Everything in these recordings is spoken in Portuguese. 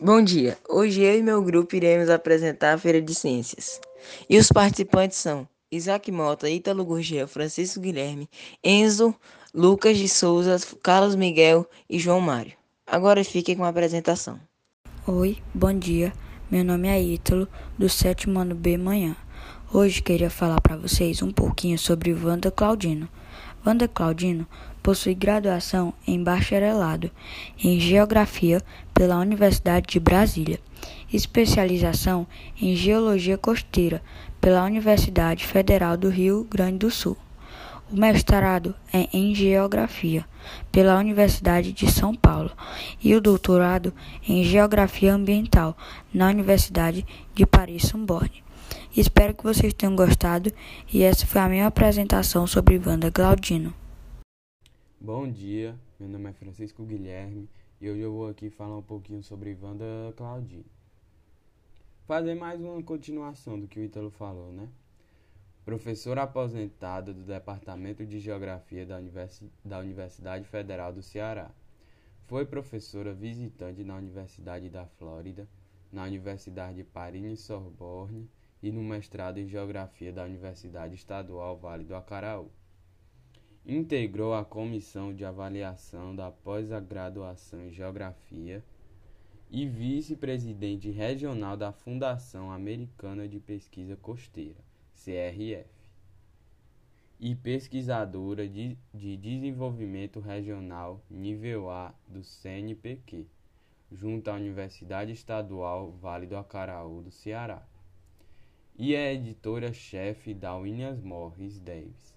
Bom dia. Hoje eu e meu grupo iremos apresentar a Feira de Ciências. E os participantes são Isaac Mota, Ítalo Gurgel, Francisco Guilherme, Enzo, Lucas de Souza, Carlos Miguel e João Mário. Agora fiquem com a apresentação. Oi, bom dia. Meu nome é Ítalo, do sétimo ano B Manhã. Hoje queria falar para vocês um pouquinho sobre Wanda Claudino. Wanda Claudino possui graduação em bacharelado em Geografia pela Universidade de Brasília, especialização em Geologia Costeira pela Universidade Federal do Rio Grande do Sul. O mestrado é em Geografia pela Universidade de São Paulo e o doutorado em Geografia Ambiental na Universidade de Paris-Sorbonne. Espero que vocês tenham gostado e essa foi a minha apresentação sobre Wanda Claudino. Bom dia, meu nome é Francisco Guilherme e hoje eu vou aqui falar um pouquinho sobre Wanda Claudino. Fazer mais uma continuação do que o Ítalo falou, né? Professora aposentada do Departamento de Geografia da, Univers... da Universidade Federal do Ceará. Foi professora visitante na Universidade da Flórida, na Universidade de Paris Sorbonne e no mestrado em Geografia da Universidade Estadual Vale do Acaraú. Integrou a comissão de avaliação da pós-graduação em Geografia e vice-presidente regional da Fundação Americana de Pesquisa Costeira, CRF, e pesquisadora de, de desenvolvimento regional nível A do CNPq, junto à Universidade Estadual Vale do Acaraú do Ceará e é editora-chefe da Williams Morris Davis,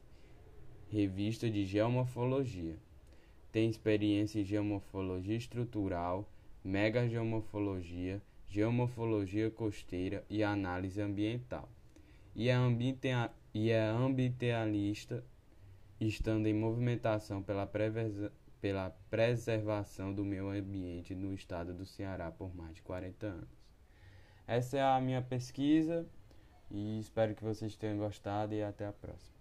revista de geomorfologia. Tem experiência em geomorfologia estrutural, megageomorfologia, geomorfologia costeira e análise ambiental. E é, e é ambientalista, estando em movimentação pela, pela preservação do meio ambiente no estado do Ceará por mais de 40 anos. Essa é a minha pesquisa. E espero que vocês tenham gostado e até a próxima.